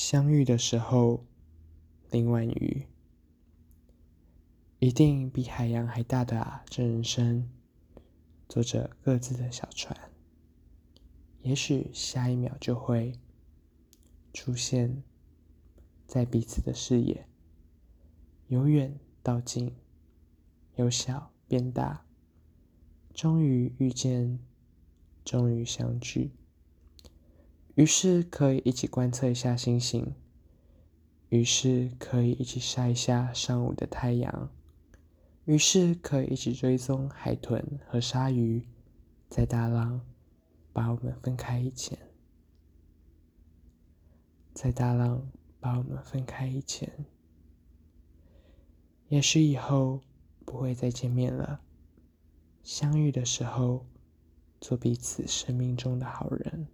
相遇的时候，林婉瑜。一定比海洋还大的啊！这人生，坐着各自的小船，也许下一秒就会出现在彼此的视野，由远到近，由小变大，终于遇见，终于相聚。于是可以一起观测一下星星，于是可以一起晒一下上午的太阳。于是可以一起追踪海豚和鲨鱼，在大浪把我们分开以前，在大浪把我们分开以前，也许以后不会再见面了。相遇的时候，做彼此生命中的好人。